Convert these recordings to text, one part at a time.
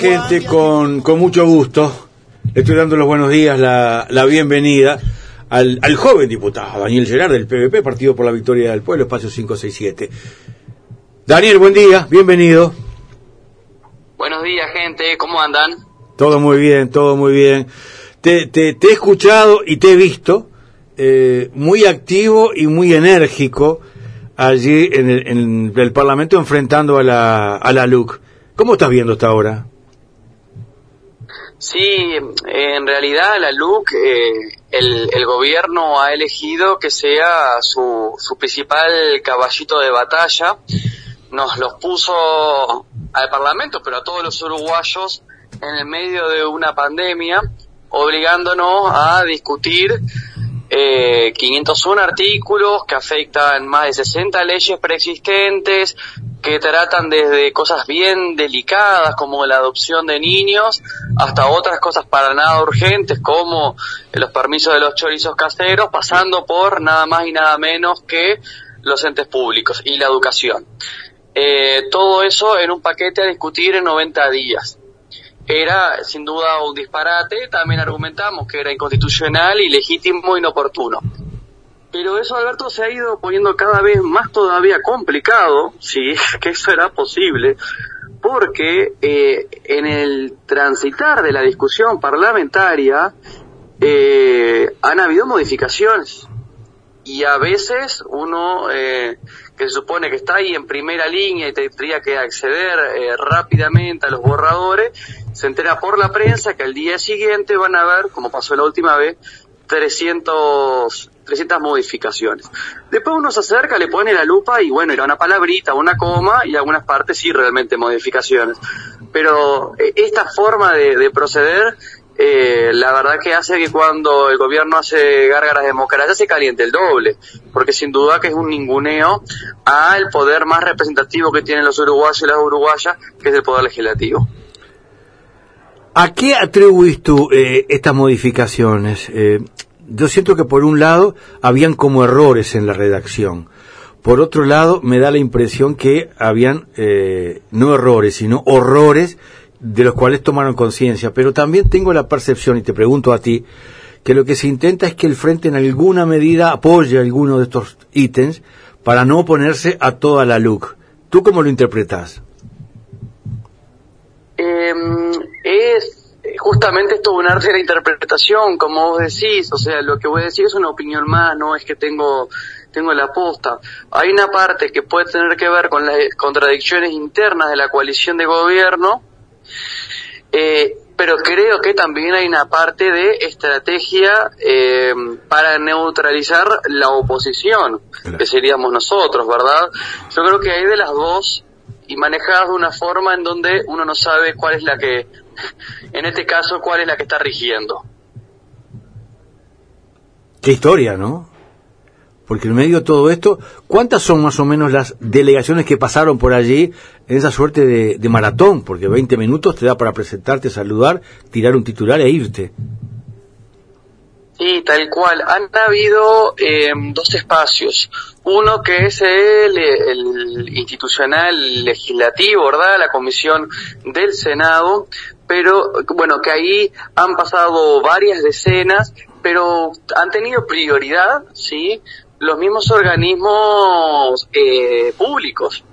Gente, con, con mucho gusto, le estoy dando los buenos días, la, la bienvenida al, al joven diputado Daniel Gerard del PVP, Partido por la Victoria del Pueblo, espacio 567. Daniel, buen día, bienvenido. Buenos días, gente, ¿cómo andan? Todo muy bien, todo muy bien. Te, te, te he escuchado y te he visto eh, muy activo y muy enérgico allí en el, en el Parlamento enfrentando a la, a la LUC. ¿Cómo estás viendo hasta ahora? Sí, en realidad la LUC, eh, el, el, gobierno ha elegido que sea su, su principal caballito de batalla. Nos los puso al Parlamento, pero a todos los uruguayos en el medio de una pandemia, obligándonos a discutir eh, 501 artículos que afectan más de 60 leyes preexistentes, que tratan desde cosas bien delicadas como la adopción de niños hasta otras cosas para nada urgentes como los permisos de los chorizos caseros, pasando por nada más y nada menos que los entes públicos y la educación. Eh, todo eso en un paquete a discutir en 90 días era sin duda un disparate, también argumentamos que era inconstitucional, ilegítimo, inoportuno. Pero eso, Alberto, se ha ido poniendo cada vez más todavía complicado, si es que eso era posible, porque eh, en el transitar de la discusión parlamentaria eh, han habido modificaciones. Y a veces uno eh, que se supone que está ahí en primera línea y tendría que acceder eh, rápidamente a los borradores, se entera por la prensa que al día siguiente van a ver, como pasó la última vez, 300, 300 modificaciones. Después uno se acerca, le pone la lupa y bueno, era una palabrita, una coma y algunas partes sí realmente modificaciones. Pero eh, esta forma de, de proceder eh, la verdad que hace que cuando el gobierno hace gárgaras de democracia se caliente el doble, porque sin duda que es un ninguneo al poder más representativo que tienen los uruguayos y las uruguayas, que es el poder legislativo. ¿A qué atribuís tú eh, estas modificaciones? Eh, yo siento que por un lado habían como errores en la redacción. Por otro lado, me da la impresión que habían eh, no errores, sino horrores de los cuales tomaron conciencia. Pero también tengo la percepción, y te pregunto a ti, que lo que se intenta es que el Frente en alguna medida apoye alguno de estos ítems para no oponerse a toda la LUC. ¿Tú cómo lo interpretas? Eh, es justamente esto un arte de la interpretación, como vos decís, o sea, lo que voy a decir es una opinión más, no es que tengo tengo la aposta. Hay una parte que puede tener que ver con las contradicciones internas de la coalición de gobierno, eh, pero creo que también hay una parte de estrategia eh, para neutralizar la oposición, que seríamos nosotros, ¿verdad? Yo creo que hay de las dos y manejadas de una forma en donde uno no sabe cuál es la que, en este caso, cuál es la que está rigiendo. Qué historia, ¿no? Porque en medio de todo esto, ¿cuántas son más o menos las delegaciones que pasaron por allí en esa suerte de, de maratón? Porque 20 minutos te da para presentarte, saludar, tirar un titular e irte. Sí, tal cual. Han habido eh, dos espacios. Uno que es el, el, institucional legislativo, ¿verdad? La comisión del Senado, pero bueno, que ahí han pasado varias decenas, pero han tenido prioridad, ¿sí? Los mismos organismos eh, públicos.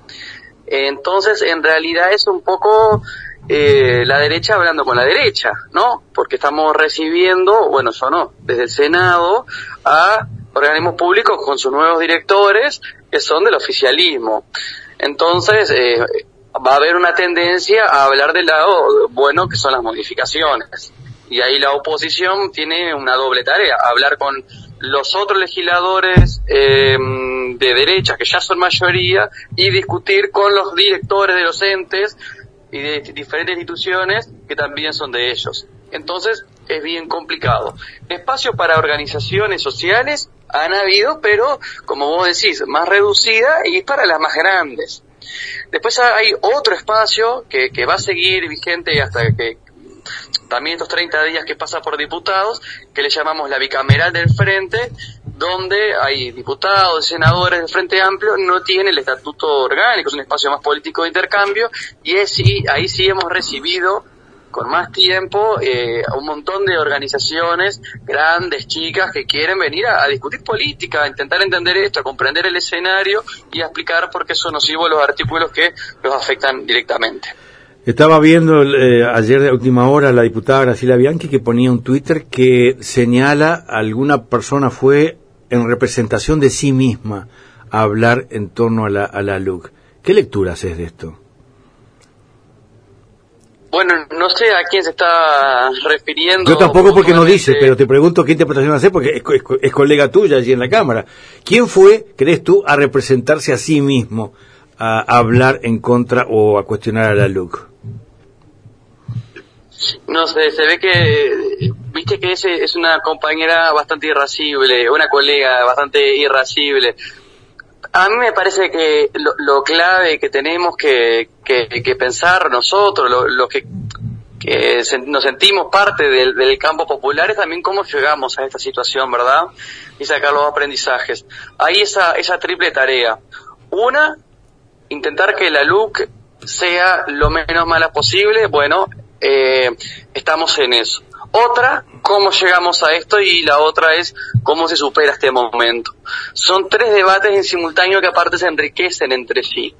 Entonces, en realidad es un poco eh, la derecha hablando con la derecha, ¿no? Porque estamos recibiendo, bueno, eso no, desde el Senado a organismos públicos con sus nuevos directores que son del oficialismo. Entonces, eh, va a haber una tendencia a hablar del lado bueno que son las modificaciones. Y ahí la oposición tiene una doble tarea, hablar con los otros legisladores eh, de derecha, que ya son mayoría, y discutir con los directores de los entes y de diferentes instituciones que también son de ellos. Entonces es bien complicado. Espacio para organizaciones sociales han habido, pero como vos decís, más reducida y para las más grandes. Después hay otro espacio que, que va a seguir vigente hasta que también estos 30 días que pasa por diputados, que le llamamos la bicameral del Frente, donde hay diputados, senadores del Frente Amplio, no tiene el estatuto orgánico, es un espacio más político de intercambio, y ahí sí hemos recibido con más tiempo eh, un montón de organizaciones grandes, chicas, que quieren venir a, discutir política, a intentar entender esto, a comprender el escenario y a explicar por qué son nocivos los artículos que los afectan directamente. Estaba viendo eh, ayer de última hora la diputada Graciela Bianchi que ponía un Twitter que señala alguna persona fue en representación de sí misma a hablar en torno a la, a la LUC. ¿Qué lectura haces de esto? Bueno, no sé a quién se está refiriendo. Yo tampoco porque no dice, pero te pregunto qué interpretación hace porque es, colega tuya allí en la Cámara. ¿Quién fue, crees tú, a representarse a sí mismo, a, hablar en contra o a cuestionar a la LUC? No sé, se ve que, viste que ese es una compañera bastante irascible, una colega bastante irascible. A mí me parece que lo, clave que tenemos que, que, pensar nosotros, los lo que, que nos sentimos parte del, del, campo popular, es también cómo llegamos a esta situación, ¿verdad? Y sacar los aprendizajes. Hay esa, esa triple tarea. Una, intentar que la LUC sea lo menos mala posible. Bueno, eh, estamos en eso. Otra, cómo llegamos a esto y la otra es cómo se supera este momento. Son tres debates en simultáneo que aparte se enriquecen entre sí.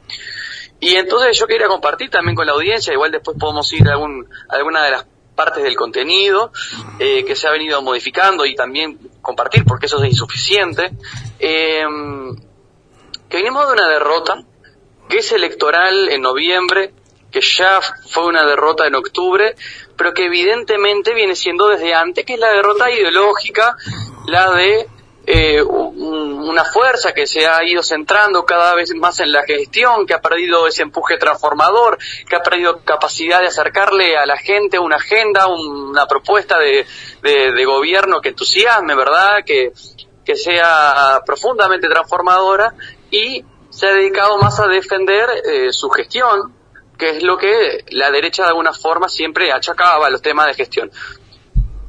Y entonces yo quería compartir también con la audiencia, igual después podemos ir a, algún, alguna de las partes del contenido eh, que se ha venido modificando y también compartir porque eso es insuficiente, eh, que venimos de una derrota que es electoral en noviembre, que ya fue una derrota en octubre, pero que evidentemente viene siendo desde antes, que es la derrota ideológica, la de eh, una fuerza que se ha ido centrando cada vez más en la gestión, que ha perdido ese empuje transformador, que ha perdido capacidad de acercarle a la gente una agenda, una propuesta de, de, gobierno que entusiasme, ¿verdad? Que, que sea profundamente transformadora y se ha dedicado más a defender eh, su gestión, que es lo que la derecha de alguna forma siempre achacaba los temas de gestión.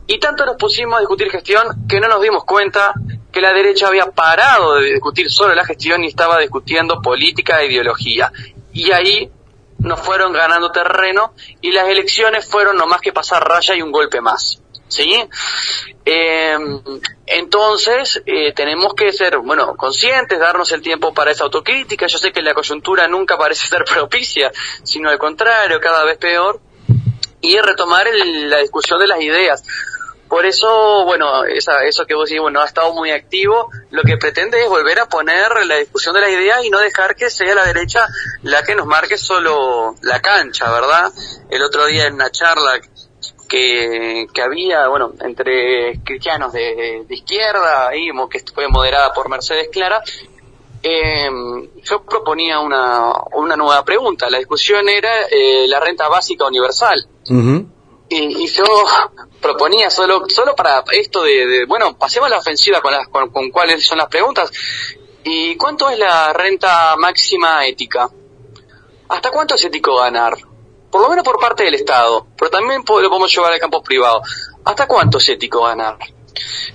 Y tanto nos pusimos a discutir gestión que no nos dimos cuenta que la derecha había parado de discutir solo la gestión y estaba discutiendo política e ideología. Y ahí nos fueron ganando terreno y las elecciones fueron no más que pasar raya y un golpe más. ¿Sí? Eh, entonces, eh, tenemos que ser, bueno, conscientes, darnos el tiempo para esa autocrítica. Yo sé que la coyuntura nunca parece ser propicia, sino al contrario, cada vez peor. Y retomar la discusión de las ideas. Por eso, bueno, esa, eso que vos decís, bueno, ha estado muy activo. Lo que pretende es volver a poner la discusión de las ideas y no dejar que sea la derecha la que nos marque solo la cancha, ¿verdad? El otro día en una charla que, que había, bueno, entre cristianos de, de izquierda, ahí, que fue moderada por Mercedes Clara, eh, yo proponía una, una nueva pregunta. La discusión era eh, la renta básica universal. y, y, yo proponía solo, solo para esto de, bueno, pasemos a la ofensiva con, las, con, con cuáles son las preguntas. ¿Y cuánto es la renta máxima ética? ¿Hasta cuánto es ético ganar? Por lo menos por parte del Estado, pero también lo podemos llevar al campo privado. ¿Hasta cuánto es ético ganar?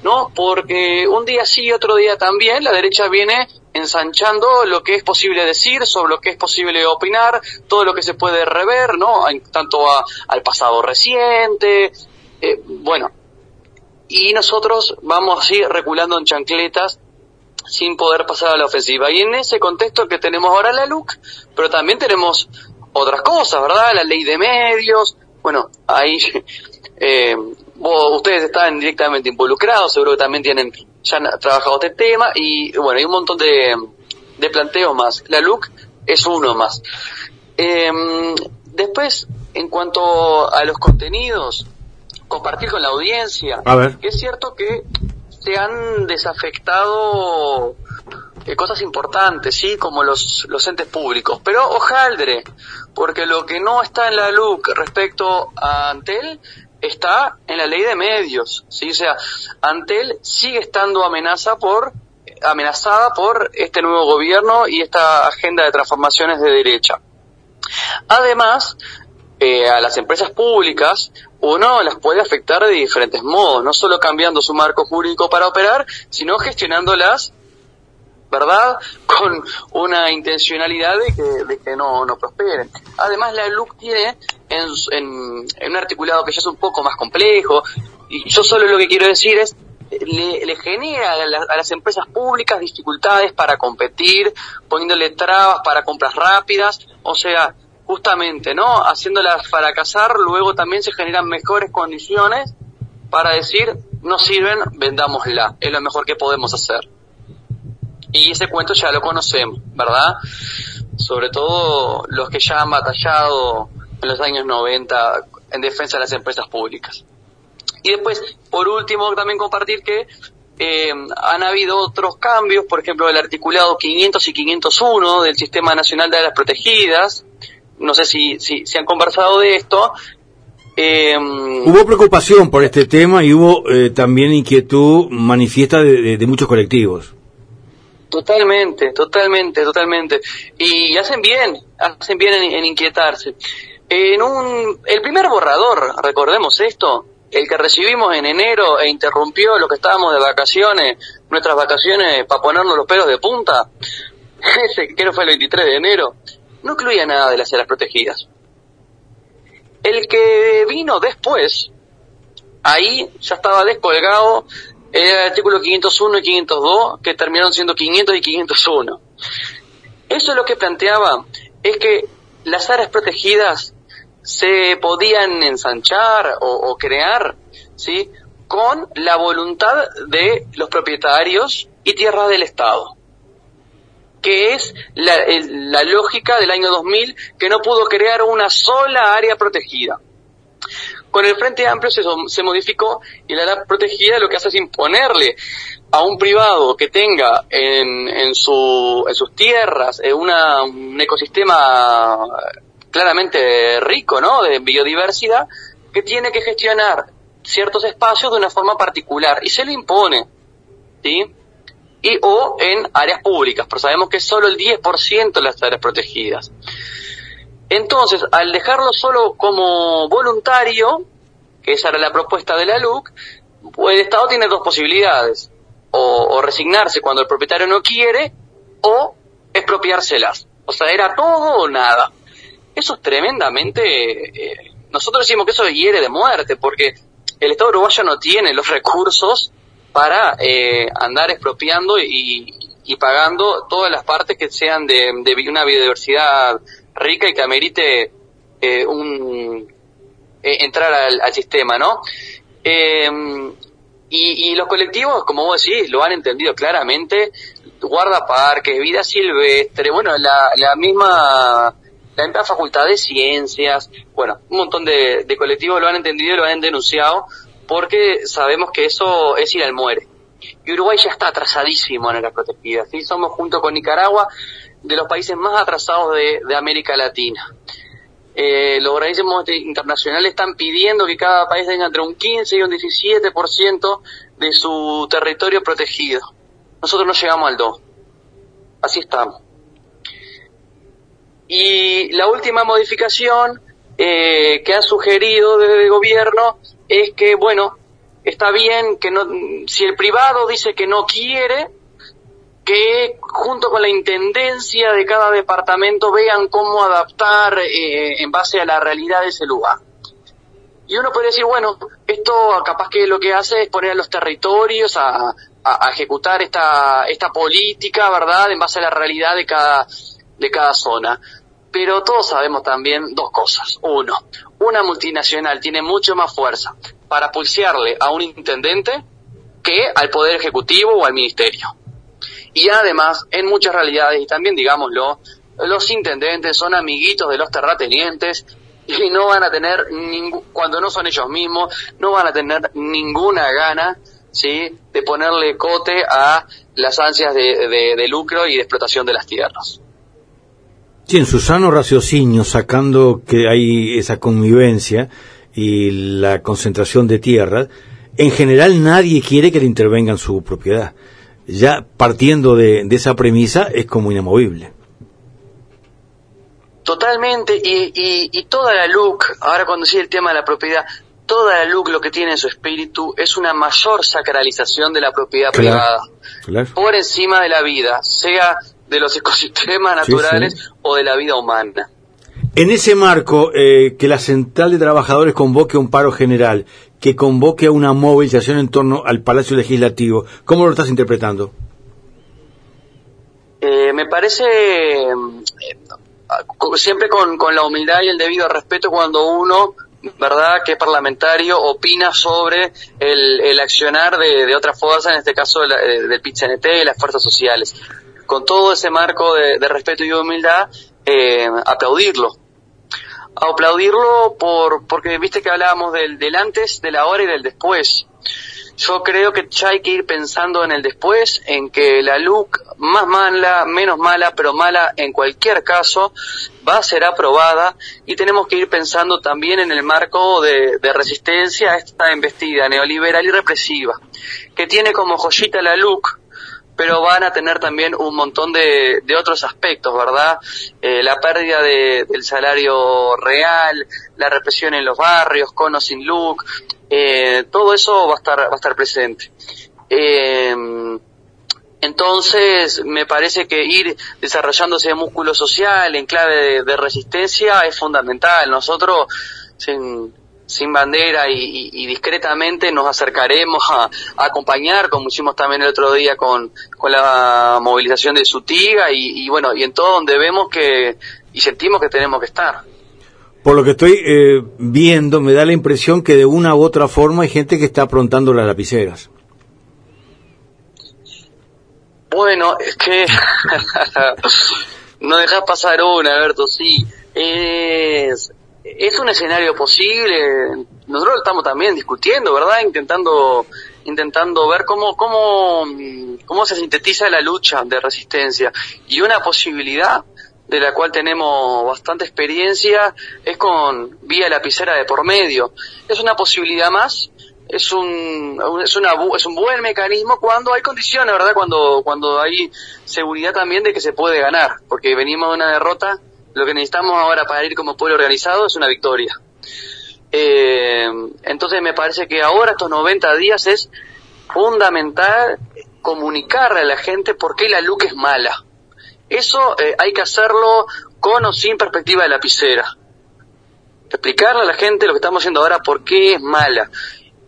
¿No? Porque un día sí y otro día también la derecha viene ensanchando lo que es posible decir, sobre lo que es posible opinar, todo lo que se puede rever, ¿no? Tanto al pasado reciente, eh, bueno. Y nosotros vamos así reculando en chancletas sin poder pasar a la ofensiva. Y en ese contexto que tenemos ahora la LUC, pero también tenemos otras cosas, ¿verdad? La ley de medios, bueno, ahí eh, ustedes están directamente involucrados, seguro que también tienen, ya han trabajado este tema y bueno, hay un montón de, de planteos más. La LUC es uno más. Em, después, en cuanto a los contenidos, compartir con la audiencia, a ver. es cierto que se han desafectado eh, cosas importantes, sí, como los, los entes públicos, pero ojaldre, porque lo que no está en la LUC respecto a Antel está en la ley de medios, ¿sí? O sea, Antel sigue estando amenaza por, amenazada por este nuevo gobierno y esta agenda de transformaciones de derecha. Además, eh, a las empresas públicas uno las puede afectar de diferentes modos, no solo cambiando su marco jurídico para operar, sino gestionándolas ¿verdad? Con una intencionalidad de que, de que no, no prosperen. Además, la LUC tiene en, en, un articulado que ya es un poco más complejo, y yo solo lo que quiero decir es, le, le genera a, las empresas públicas dificultades para competir, poniéndole trabas para compras rápidas, o sea, justamente, ¿no? Haciéndolas fracasar, luego también se generan mejores condiciones para decir, no sirven, vendámosla, es lo mejor que podemos hacer. Y ese cuento ya lo conocemos, ¿verdad? Sobre todo los que ya han batallado en los años 90 en defensa de las empresas públicas. Y después, por último, también compartir que eh, han habido otros cambios, por ejemplo, el articulado 500 y 501 del Sistema Nacional de Áreas Protegidas. No sé si, si, han conversado de esto. Eh, hubo preocupación por este tema y hubo eh, también inquietud manifiesta de muchos colectivos. Totalmente, totalmente, totalmente. Y hacen bien, hacen bien en, inquietarse. En un, el primer borrador, recordemos esto, el que recibimos en enero e interrumpió lo que estábamos de vacaciones, nuestras vacaciones para ponernos los pelos de punta, ese que fue el 23 de enero, no incluía nada de las áreas protegidas. El que vino después, ahí ya estaba descolgado el artículo 501 y 502 que terminaron siendo 500 y 501. Eso es lo que planteaba, es que las áreas protegidas se podían ensanchar o, crear, ¿sí? Con la voluntad de los propietarios y tierras del Estado que es la, la, lógica del año 2000, que no pudo crear una sola área protegida. Con el Frente Amplio se, modificó y la edad protegida lo que hace es imponerle a un privado que tenga en, en, su, en sus tierras eh, una, un ecosistema claramente rico, ¿no? De biodiversidad, que tiene que gestionar ciertos espacios de una forma particular y se le impone, ¿sí? Y o en áreas públicas, pero sabemos que es solo el 10% de las áreas protegidas. Entonces, al dejarlo solo como voluntario, que esa era la propuesta de la LUC, el Estado tiene dos posibilidades, o, resignarse cuando el propietario no quiere, o expropiárselas. O sea, era todo o nada. Eso es tremendamente... Eh, nosotros decimos que eso hiere de muerte, porque el Estado uruguayo no tiene los recursos para eh, andar expropiando y, pagando todas las partes que sean de una biodiversidad rica y que amerite eh, un eh, entrar al, sistema, ¿no? Em, y, los colectivos, como vos decís, lo han entendido claramente, guardaparques, vida silvestre, bueno, la, la misma la misma facultad de ciencias, bueno, un montón de, de colectivos lo han entendido y lo han denunciado porque sabemos que eso es ir al muere. Y Uruguay ya está atrasadísimo en la protegida, ¿sí? Somos junto con Nicaragua de los países más atrasados de, América Latina. Eh, los organismos internacionales están pidiendo que cada país tenga entre un 15 y un 17% de su territorio protegido. Nosotros no llegamos al 2. Así estamos. Y la última modificación eh, que ha sugerido desde el gobierno es que, bueno, está bien que no, si el privado dice que no quiere, que junto con la intendencia de cada departamento vean cómo adaptar eh, en base a la realidad de ese lugar. Y uno puede decir, bueno, esto capaz que lo que hace es poner a los territorios a, ejecutar esta, esta política, ¿verdad?, en base a la realidad de cada, de cada zona. Pero todos sabemos también dos cosas. Uno, una multinacional tiene mucho más fuerza para pulsearle a un intendente que al Poder Ejecutivo o al Ministerio. Y además, en muchas realidades, y también digámoslo, los intendentes son amiguitos de los terratenientes y no van a tener, cuando no son ellos mismos, no van a tener ninguna gana ¿sí? de ponerle cote a las ansias de, lucro y de explotación de las tierras. Sí, en su sano raciocinio, sacando que hay esa convivencia y la concentración de tierras, en general nadie quiere que le intervengan su propiedad ya partiendo de, esa premisa es como inamovible. Totalmente, y, y, toda la LUC, ahora cuando sigue el tema de la propiedad, toda la LUC lo que tiene en su espíritu es una mayor sacralización de la propiedad privada, por encima de la vida, sea de los ecosistemas naturales o de la vida humana. En ese marco, eh, que la Central de Trabajadores convoque un paro general, que convoque a una movilización en torno al Palacio Legislativo, ¿cómo lo estás interpretando? Eh, me parece eh, siempre con, la humildad y el debido respeto cuando uno ¿verdad?, que parlamentario opina sobre el, accionar de, otras fuerzas, en este caso del PIT-CNT y las fuerzas sociales. Con todo ese marco de, respeto y humildad, eh, aplaudirlo. Aplaudirlo por, porque viste que hablábamos del, del antes, de la hora y del después. Yo creo que ya hay que ir pensando en el después, en que la LUC, más mala, menos mala, pero mala en cualquier caso, va a ser aprobada y tenemos que ir pensando también en el marco de, resistencia a esta embestida neoliberal y represiva, que tiene como joyita la LUC, pero van a tener también un montón de, de otros aspectos, ¿verdad? Eh, la pérdida de, del salario real, la represión en los barrios, con sin look, eh, todo eso va a estar, va a estar presente. Eh, entonces, me parece que ir desarrollándose ese músculo social en clave de, resistencia es fundamental. Nosotros, sin, sin bandera y, discretamente nos acercaremos a, acompañar, como hicimos también el otro día con, con la movilización de Sutiga y, y, bueno, y en todo donde vemos que y sentimos que tenemos que estar. Por lo que estoy eh, viendo, me da la impresión que de una u otra forma hay gente que está aprontando las lapiceras. Bueno, es que no dejas pasar una, Alberto, sí. Es, es un escenario posible. Nosotros estamos también discutiendo, ¿verdad? Intentando intentando ver cómo, cómo, cómo se sintetiza la lucha de resistencia. Y una posibilidad de la cual tenemos bastante experiencia es con vía lapicera de por medio. Es una posibilidad más es un es, una, es un buen mecanismo cuando hay condiciones, ¿verdad? Cuando cuando hay seguridad también de que se puede ganar, porque venimos de una derrota, lo que necesitamos ahora para ir como pueblo organizado es una victoria. Eh, entonces me parece que ahora estos 90 días es fundamental comunicarle a la gente por qué la LUC es mala. Eso eh, hay que hacerlo con o sin perspectiva de lapicera. Explicarle a la gente lo que estamos haciendo ahora por qué es mala.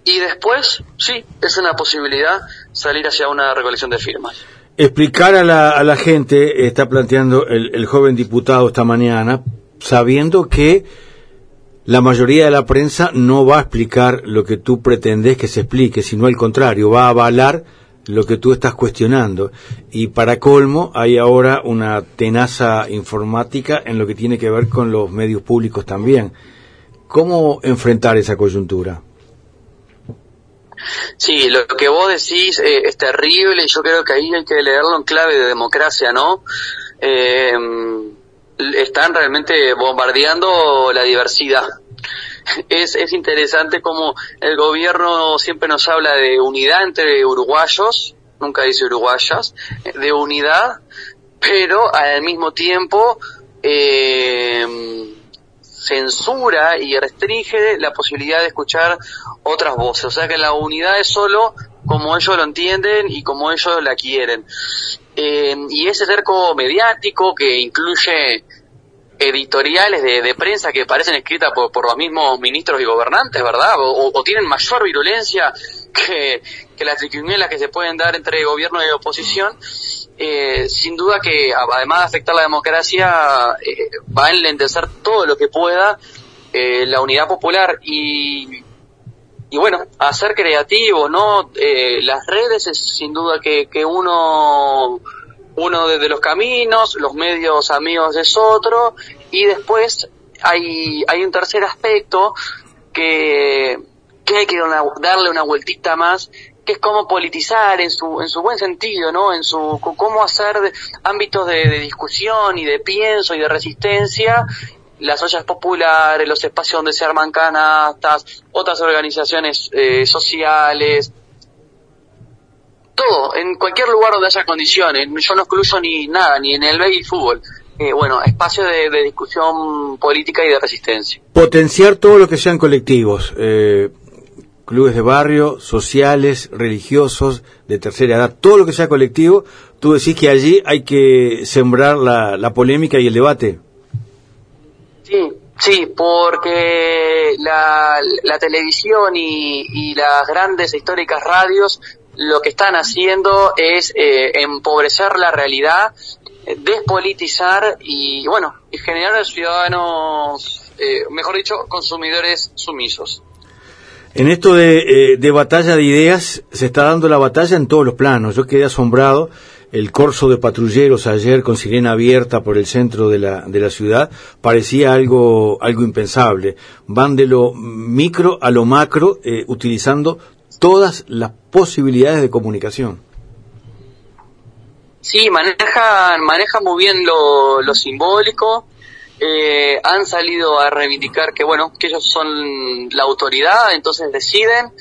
Y después, sí, es una posibilidad salir hacia una recolección de firmas. Explicar a la, a la gente, está planteando el, el joven diputado esta mañana, sabiendo que la mayoría de la prensa no va a explicar lo que tú pretendes que se explique, sino al contrario, va a avalar lo que tú estás cuestionando. Y para colmo, hay ahora una tenaza informática en lo que tiene que ver con los medios públicos también. ¿Cómo enfrentar esa coyuntura? Sí, lo que vos decís eh, es terrible y yo creo que ahí hay que leerlo en clave de democracia, ¿no? Eh, están realmente bombardeando la diversidad. Es, es interesante como el gobierno siempre nos habla de unidad entre uruguayos, nunca dice uruguayas, de unidad, pero al mismo tiempo eh, censura y restringe la posibilidad de escuchar otras voces. O sea que la unidad es solo como ellos lo entienden y como ellos la quieren. Eh, y ese cerco mediático que incluye editoriales de, prensa que parecen escritas por, los mismos ministros y gobernantes, ¿verdad? O, tienen mayor virulencia que, las triquiñuelas que se pueden dar entre gobierno y oposición, eh, sin duda que además de afectar la democracia, eh, va a enlentecer todo lo que pueda eh, la unidad popular y, y bueno, a ser creativo, ¿no? las redes es sin duda que, que uno uno de los caminos, los medios amigos es otro, y después hay, hay un tercer aspecto que, que hay que darle una vueltita más, que es cómo politizar en su, en su buen sentido, ¿no? En su, cómo hacer ámbitos de, discusión y de pienso y de resistencia las ollas populares, los espacios donde se arman canastas, otras organizaciones eh, sociales, todo, en cualquier lugar donde haya condiciones. Yo no excluyo ni nada, ni en el baby fútbol. eh, bueno, espacios de, discusión política y de resistencia. Potenciar todo lo que sean colectivos, eh, clubes de barrio, sociales, religiosos, de tercera edad, todo lo que sea colectivo, tú decís que allí hay que sembrar la, polémica y el debate. Sí, sí, porque la, televisión y, y, las grandes históricas radios lo que están haciendo es eh, empobrecer la realidad, despolitizar y, bueno, y generar a ciudadanos, eh, mejor dicho, consumidores sumisos. En esto de, eh, de, batalla de ideas, se está dando la batalla en todos los planos. Yo quedé asombrado. El corso de patrulleros ayer con sirena abierta por el centro de la, de la ciudad parecía algo, algo impensable. Van de lo micro a lo macro, eh, utilizando todas las posibilidades de comunicación. Sí, manejan, maneja muy bien lo, lo simbólico, eh, han salido a reivindicar que bueno que ellos son la autoridad entonces deciden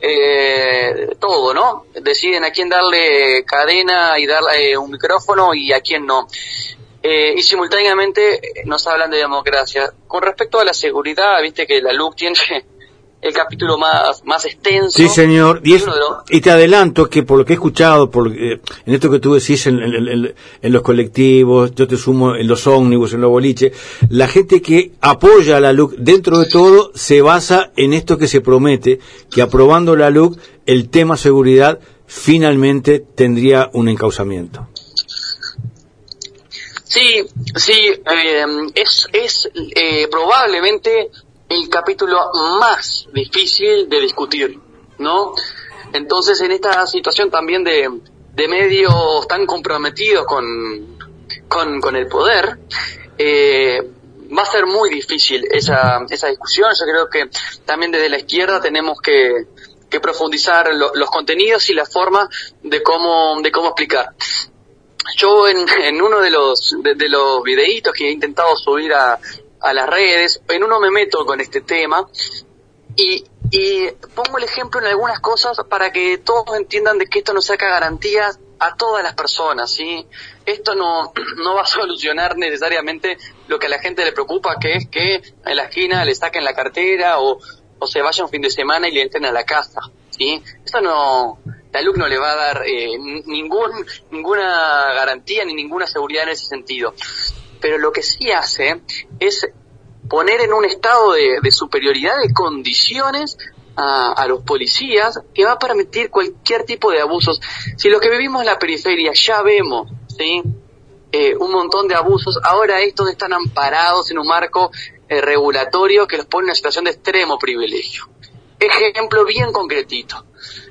eh, todo no deciden a quién darle cadena y darle un micrófono y a quién no. Eh, y simultáneamente nos hablan de democracia. Con respecto a la seguridad viste que la LUC tiene el capítulo más, más extenso. Sí, señor. Y, te adelanto que por lo que he escuchado, por, eh, en esto que tú decís en, en, los colectivos, yo te sumo en los ómnibus, en los boliches, la gente que apoya a la LUC, dentro de todo, se basa en esto que se promete, que aprobando la LUC, el tema seguridad finalmente tendría un encauzamiento. Sí, sí, eh, es, es eh, probablemente el capítulo más difícil de discutir, ¿no? Entonces, en esta situación también de, de medios tan comprometidos con, con, el poder, eh, va a ser muy difícil esa, esa discusión. Yo creo que también desde la izquierda tenemos que, que profundizar los contenidos y la forma de cómo, de cómo explicar. Yo en, en uno de los, de, de los videitos que he intentado subir a, a las redes, en uno me meto con este tema y, y pongo el ejemplo en algunas cosas para que todos entiendan de que esto no saca garantías a todas las personas, ¿sí? Esto no, no va a solucionar necesariamente lo que a la gente le preocupa, que es que en la esquina le saquen la cartera o, o se vaya un fin de semana y le entren a la casa, ¿sí? Esto no, la LUC no le va a dar eh, ningún, ninguna garantía ni ninguna seguridad en ese sentido pero lo que sí hace es poner en un estado de, superioridad de condiciones a, los policías que va a permitir cualquier tipo de abusos. Si lo que vivimos en la periferia ya vemos, ¿sí? Eh, un montón de abusos, ahora estos están amparados en un marco eh, regulatorio que los pone en una situación de extremo privilegio. Ejemplo bien concretito.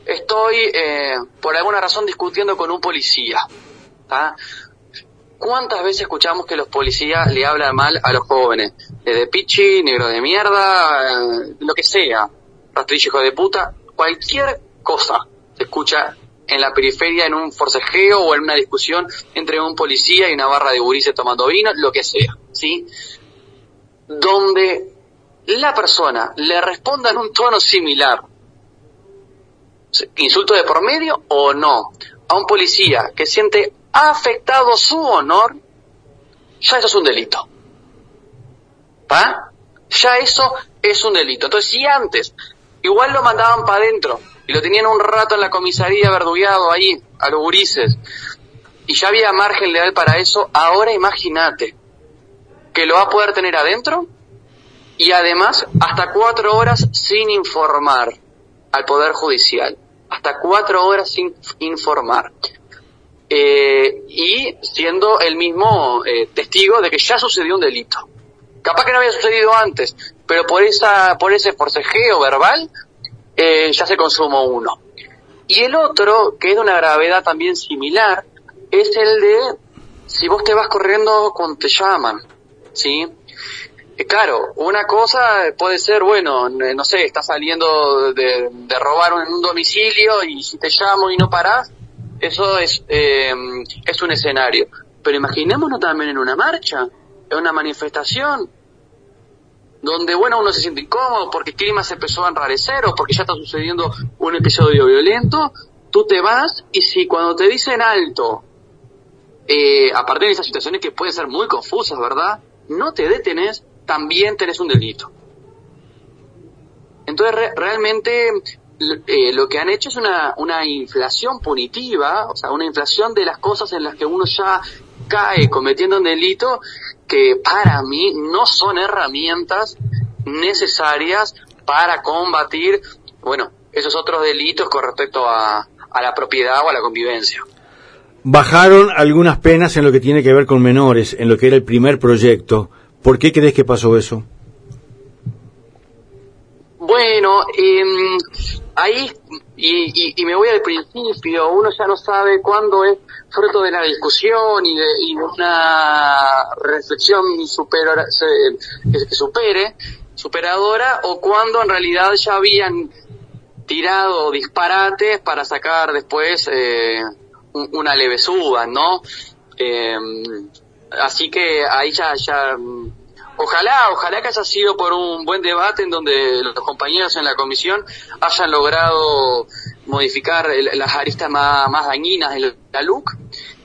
Estoy, eh, por alguna razón, discutiendo con un policía. ¿Cuántas veces escuchamos que los policías le hablan mal a los jóvenes? Desde pichi, negro de mierda, eh, lo que sea, rastrillo hijo de puta, cualquier cosa se escucha en la periferia en un forcejeo o en una discusión entre un policía y una barra de gurises tomando vino, lo que sea, ¿sí? Donde la persona le responda en un tono similar, insulto de por medio o no, a un policía que siente ha afectado su honor, ya eso es un delito. ¿Va? Ya eso es un delito. Entonces, si antes igual lo mandaban para adentro y lo tenían un rato en la comisaría verdugueado ahí, a los gurises, y ya había margen legal para eso, ahora imagínate que lo va a poder tener adentro y además hasta cuatro horas sin informar al Poder Judicial. Hasta cuatro horas sin informar eh, y siendo el mismo eh, testigo de que ya sucedió un delito. Capaz que no había sucedido antes, pero por esa, por ese forcejeo verbal, eh, ya se consumó uno. Y el otro, que es de una gravedad también similar, es el de si vos te vas corriendo cuando te llaman, ¿sí? Eh, claro, una cosa puede ser, bueno, no sé, estás saliendo de, de robar un, un domicilio y si te llamo y no parás, eso es, eh, es un escenario. Pero imaginémonos también en una marcha, en una manifestación, donde, bueno, uno se siente incómodo porque el clima se empezó a enrarecer o porque ya está sucediendo un episodio violento, tú te vas y si cuando te dicen alto, eh, aparte de esas situaciones que pueden ser muy confusas, ¿verdad? No te detenés, también tenés un delito. Entonces, realmente eh, lo que han hecho es una, una inflación punitiva, o sea, una inflación de las cosas en las que uno ya cae cometiendo un delito que para mí no son herramientas necesarias para combatir, bueno, esos otros delitos con respecto a, a la propiedad o a la convivencia. Bajaron algunas penas en lo que tiene que ver con menores, en lo que era el primer proyecto. ¿Por qué crees que pasó eso? Bueno, eh, ahí, y, me voy al principio, uno ya no sabe cuándo es fruto de la discusión y de, una reflexión supera, que supere, superadora, o cuando en realidad ya habían tirado disparates para sacar después eh, una leve suba, ¿no? Eh, así que ahí ya, ya Ojalá, ojalá que haya sido por un buen debate en donde los compañeros en la comisión hayan logrado modificar las aristas más, dañinas de la LUC.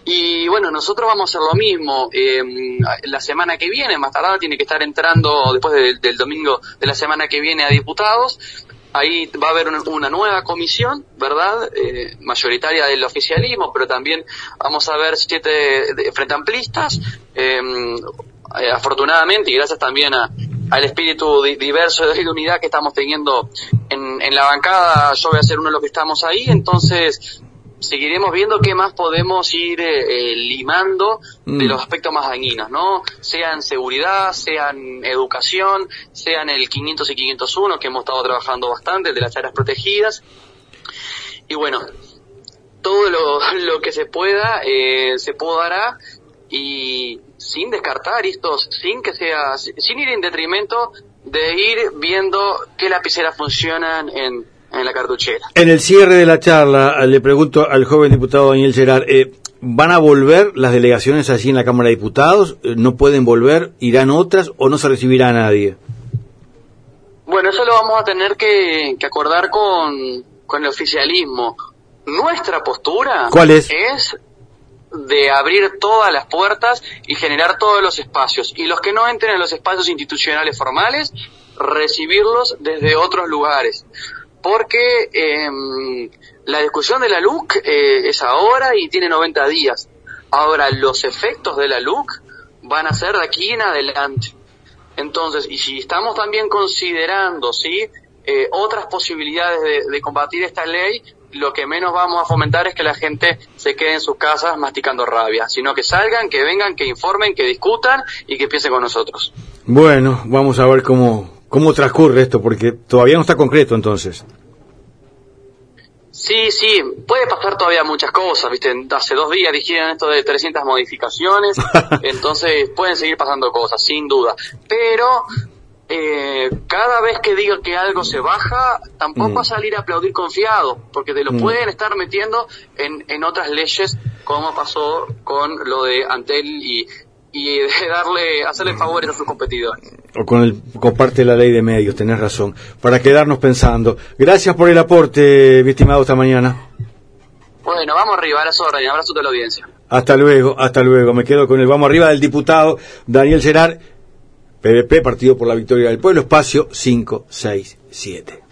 Y bueno, nosotros vamos a hacer lo mismo. Em, la semana que viene, más tarde, tiene que estar entrando, después del, domingo de la semana que viene, a diputados. Ahí va a haber una, nueva comisión, ¿verdad? Eh, mayoritaria del oficialismo, pero también vamos a ver siete de, frente amplistas. Em, eh, afortunadamente y gracias también al espíritu diverso de unidad que estamos teniendo en, en la bancada, yo voy a ser uno de los que estamos ahí, entonces seguiremos viendo qué más podemos ir eh, eh, limando de mm. los aspectos más dañinos, ¿no? Sean seguridad, sean educación, sean el 500 y 501 que hemos estado trabajando bastante, de las áreas protegidas. Y bueno, todo lo, lo que se pueda eh, se podrá y sin descartar estos, sin que sea, sin ir en detrimento de ir viendo qué lapiceras funcionan en, en la cartuchera. En el cierre de la charla, le pregunto al joven diputado Daniel Gerard, eh, ¿van a volver las delegaciones allí en la Cámara de Diputados? Eh, ¿No pueden volver? ¿Irán otras o no se recibirá a nadie? Bueno, eso lo vamos a tener que, que acordar con, con el oficialismo. Nuestra postura ¿Cuál es? es de abrir todas las puertas y generar todos los espacios. Y los que no entren en los espacios institucionales formales, recibirlos desde otros lugares. Porque em, la discusión de la LUC eh, es ahora y tiene 90 días. Ahora, los efectos de la LUC van a ser de aquí en adelante. Entonces, y si estamos también considerando, ¿sí? Eh, otras posibilidades de combatir esta ley, lo que menos vamos a fomentar es que la gente se quede en sus casas masticando rabia, sino que salgan, que vengan, que informen, que discutan y que piensen con nosotros. Bueno, vamos a ver cómo, cómo transcurre esto, porque todavía no está concreto entonces. Sí, sí, puede pasar todavía muchas cosas, ¿viste? Hace dos días dijeron esto de 300 modificaciones, entonces pueden seguir pasando cosas, sin duda. Pero eh, cada vez que diga que algo se baja, tampoco mm. va a salir a aplaudir confiado, porque te lo mm. pueden estar metiendo en, en otras leyes, como pasó con lo de Antel y, y de darle, hacerle favores a sus competidores. O con el comparte la ley de medios, tenés razón, para quedarnos pensando. Gracias por el aporte, mi estimado, esta mañana. Bueno, vamos arriba, a las horas y abrazo a la audiencia. Hasta luego, hasta luego. Me quedo con el vamos arriba del diputado Daniel Gerard. PVP, Partido por la Victoria del Pueblo, espacio 567.